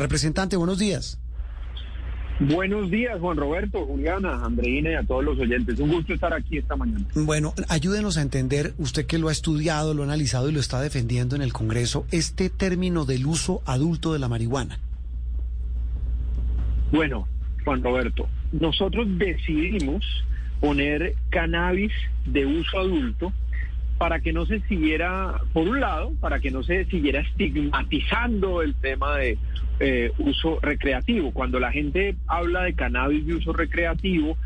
Representante, buenos días. Buenos días, Juan Roberto, Juliana, Andreina y a todos los oyentes. Un gusto estar aquí esta mañana. Bueno, ayúdenos a entender, usted que lo ha estudiado, lo ha analizado y lo está defendiendo en el Congreso, este término del uso adulto de la marihuana. Bueno, Juan Roberto, nosotros decidimos poner cannabis de uso adulto para que no se siguiera, por un lado, para que no se siguiera estigmatizando el tema de eh, uso recreativo. Cuando la gente habla de cannabis de uso recreativo,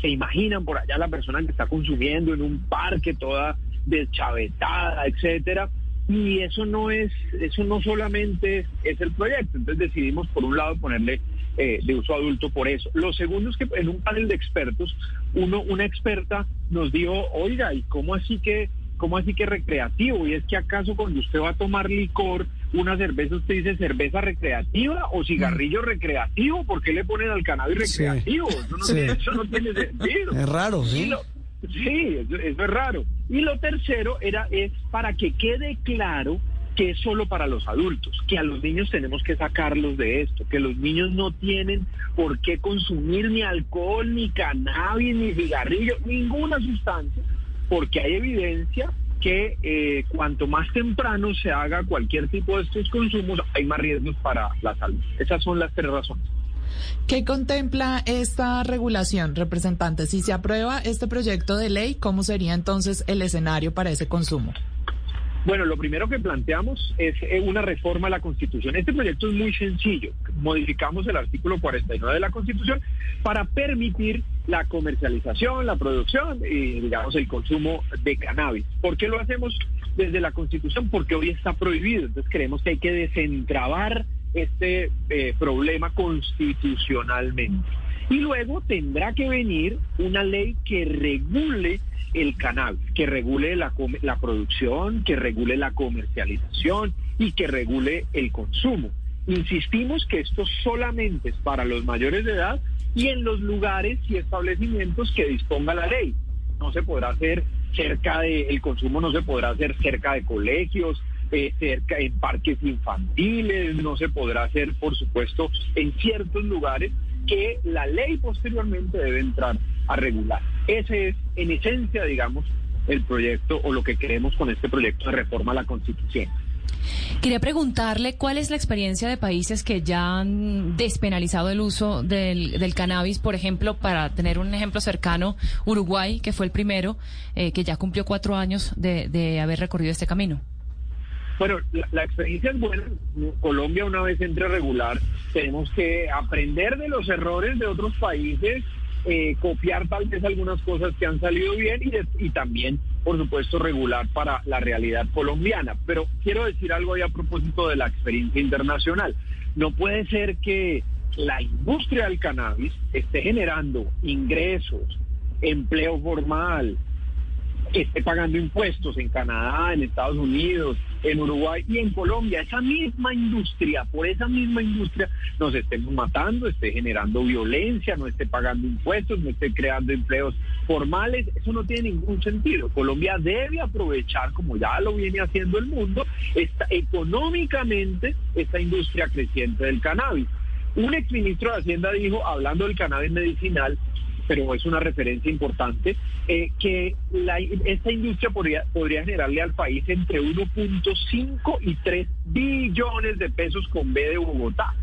se imaginan por allá la persona que está consumiendo en un parque toda deschavetada, etcétera. Y eso no es, eso no solamente es, el proyecto. Entonces decidimos por un lado ponerle eh, de uso adulto por eso. Lo segundo es que en un panel de expertos, uno, una experta nos dijo, oiga, ¿y cómo así que ¿cómo así que recreativo? ¿Y es que acaso cuando usted va a tomar licor, una cerveza, usted dice cerveza recreativa o cigarrillo mm. recreativo? ¿Por qué le ponen al cannabis recreativo? Eso, no, tiene sentido. Es raro, ¿sí? sí, eso, es raro. Y lo tercero era es para que quede claro que es solo para los adultos, que a los niños tenemos que sacarlos de esto, que los niños no tienen por qué consumir ni alcohol, ni cannabis, ni cigarrillo, ninguna sustancia porque hay evidencia que eh, cuanto más temprano se haga cualquier tipo de estos consumos, hay más riesgos para la salud. Esas son las tres razones. ¿Qué contempla esta regulación, representante? Si se aprueba este proyecto de ley, ¿cómo sería entonces el escenario para ese consumo? Bueno, lo primero que planteamos es eh, una reforma a la Constitución. Este proyecto es muy sencillo. Modificamos el artículo 49 de la Constitución para permitir la comercialización, la producción y, digamos, el consumo de cannabis. ¿Por qué lo hacemos desde la Constitución? Porque hoy está prohibido. Entonces creemos que hay que desentrabar este eh, problema constitucionalmente. Y luego tendrá que venir una ley que regule el cannabis, que regule la, la producción, que regule la comercialización y que regule el consumo. Insistimos que esto solamente es para los mayores de edad y en los lugares y establecimientos que disponga la ley. No se podrá hacer cerca de, el consumo no se podrá hacer cerca de colegios, eh, cerca en parques infantiles, no se podrá hacer, por supuesto, en ciertos lugares que la ley posteriormente debe entrar a regular. Ese es, en esencia, digamos, el proyecto o lo que queremos con este proyecto de reforma a la Constitución. Quería preguntarle cuál es la experiencia de países que ya han despenalizado el uso del, cannabis, por ejemplo, para tener un ejemplo cercano, Uruguay, que fue el primero, eh, que ya cumplió cuatro años de, de haber recorrido este camino. Bueno, la, experiencia es buena. Colombia, una vez entre regular, tenemos que aprender de los errores de otros países, eh, copiar tal vez algunas cosas que han salido bien y también, por supuesto, regular para la realidad colombiana. Pero quiero decir algo ahí a propósito de la experiencia internacional. No puede ser que la industria del cannabis esté generando ingresos, empleo formal, esté pagando impuestos en Canadá, en Estados Unidos, en Uruguay y en Colombia. Esa misma industria, por esa misma industria, nos estemos matando, esté generando violencia, no esté pagando impuestos, no esté creando empleos formales. Eso no tiene ningún sentido. Colombia debe aprovechar, como ya lo viene haciendo el mundo, esta, económicamente esta industria creciente del cannabis. Un exministro de Hacienda dijo, hablando del cannabis medicinal, pero es una referencia importante, eh, que esta industria podría, podría generarle al país entre 1.5 y 3 billones de pesos con B de Bogotá.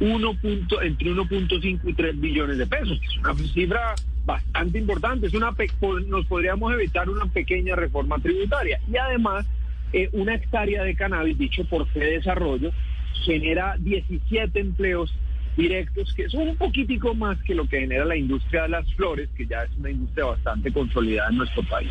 1 entre 1.5 y 3 billones de pesos, que es una cifra bastante importante. Es una nos podríamos evitar una pequeña reforma tributaria. Y además, eh, una hectárea de cannabis, dicho por Fede Desarrollo, genera 17 empleos directos, que son un poquitico más que lo que genera la industria de las flores, que ya es una industria bastante consolidada en nuestro país.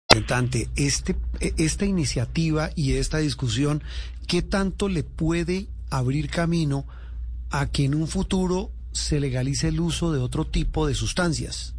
Este, esta iniciativa y esta discusión, ¿qué tanto le puede abrir camino a que en un futuro se legalice el uso de otro tipo de sustancias?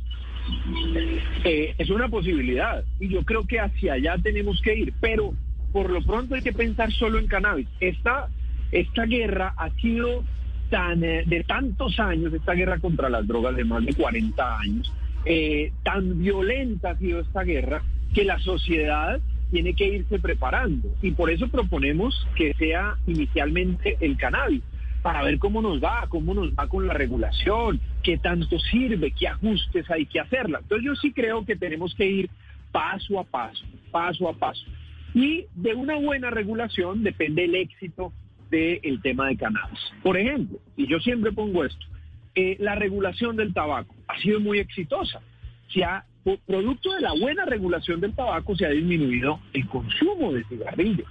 Eh, es una posibilidad y yo creo que hacia allá tenemos que ir, pero por lo pronto hay que pensar solo en cannabis. Esta, esta guerra ha sido tan eh, de tantos años, esta guerra contra las drogas de más de 40 años, eh, tan violenta ha sido esta guerra que la sociedad tiene que irse preparando y por eso proponemos que sea inicialmente el cannabis para ver cómo nos va, cómo nos va con la regulación, qué tanto sirve, qué ajustes hay que hacerla. Entonces yo sí creo que tenemos que ir paso a paso, paso a paso. Y de una buena regulación depende el éxito del tema de cannabis. Por ejemplo, y yo siempre pongo esto, eh, la regulación del tabaco ha sido muy exitosa. Producto de la buena regulación del tabaco se ha disminuido el consumo de cigarrillos.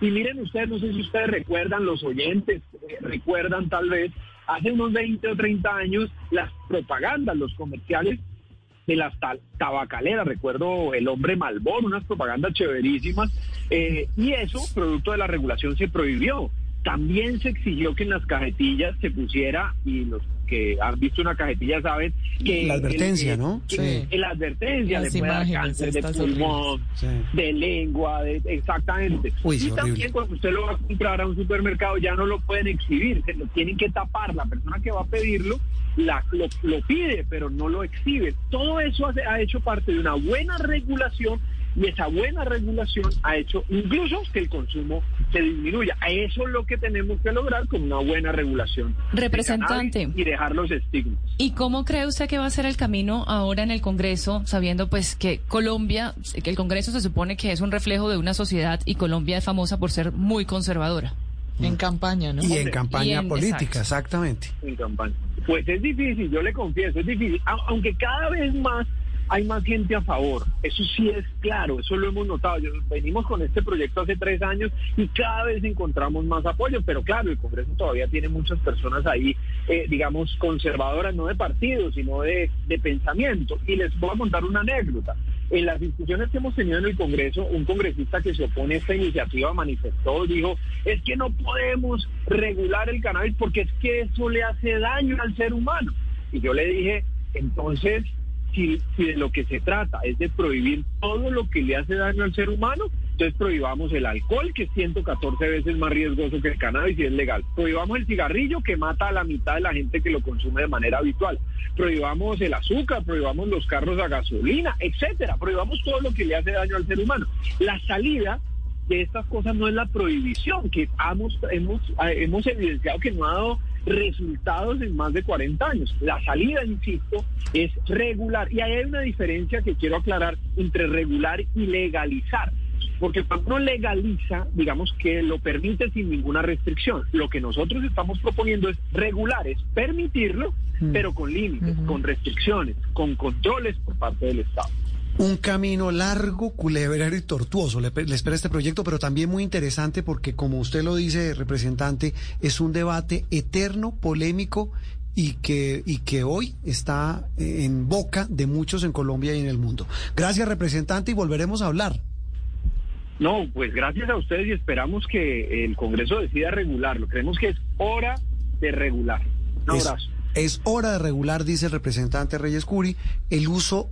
Y miren ustedes, no sé si ustedes recuerdan, los oyentes eh, recuerdan tal vez, hace unos 20 o 30 años, las propagandas, los comerciales de las tabacaleras, recuerdo el hombre Malbón, unas propagandas chéverísimas, eh, y eso, producto de la regulación, se prohibió. También se exigió que en las cajetillas se pusiera, y los que han visto una cajetilla saben que... La advertencia, ¿no? sí. La advertencia de cáncer de pulmón, de lengua, de, exactamente. y también cuando usted lo va a comprar a un supermercado ya no lo pueden exhibir, se lo tienen que tapar. La persona que va a pedirlo la, lo, lo pide, pero no lo exhibe. Todo eso ha hecho parte de una buena regulación y esa buena regulación ha hecho incluso que el consumo se disminuya. Eso es lo que tenemos que lograr con una buena regulación. Representante. Y dejar los estigmas. ¿Y cómo cree usted que va a ser el camino ahora en el Congreso, sabiendo pues que Colombia, que el Congreso se supone que es un reflejo de una sociedad y Colombia es famosa por ser muy conservadora? En campaña, ¿no? Y en campaña política, exactamente. En campaña. Pues es difícil, yo le confieso, es difícil. Aunque cada vez más hay más gente a favor. Eso sí es claro, eso lo hemos notado. venimos con este proyecto hace tres años y cada vez encontramos más apoyo, pero claro, el Congreso todavía tiene muchas personas ahí, eh, digamos, conservadoras, no de partido, sino de, pensamiento. Y les voy a contar una anécdota. En las discusiones que hemos tenido en el Congreso, un congresista que se opone a esta iniciativa manifestó, dijo, es que no podemos regular el cannabis porque es que eso le hace daño al ser humano. Y yo le dije, entonces, si, de lo que se trata es de prohibir todo lo que le hace daño al ser humano, entonces prohibamos el alcohol, que es 114 veces más riesgoso que el cannabis y es legal. Prohibamos el cigarrillo, que mata a la mitad de la gente que lo consume de manera habitual. Prohibamos el azúcar, prohibamos los carros a gasolina, etcétera. Prohibamos todo lo que le hace daño al ser humano. La salida de estas cosas no es la prohibición, que hemos, hemos, hemos evidenciado que no ha dado resultados en más de 40 años. La salida, insisto, es regular. Y ahí hay una diferencia que quiero aclarar entre regular y legalizar. Porque cuando uno legaliza, digamos que lo permite sin ninguna restricción. Lo que nosotros estamos proponiendo es regular, es permitirlo, mm. pero con límites, con restricciones, con controles por parte del Estado. Un camino largo, culebrero y tortuoso le, espera este proyecto, pero también muy interesante porque, como usted lo dice, representante, es un debate eterno, polémico y que, y que hoy está en boca de muchos en Colombia y en el mundo. Gracias, representante, y volveremos a hablar. No, pues gracias a ustedes y esperamos que el Congreso decida regularlo. Creemos que es hora de regular. Un abrazo. Es hora de regular, dice el representante Reyes Curi, el uso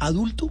adulto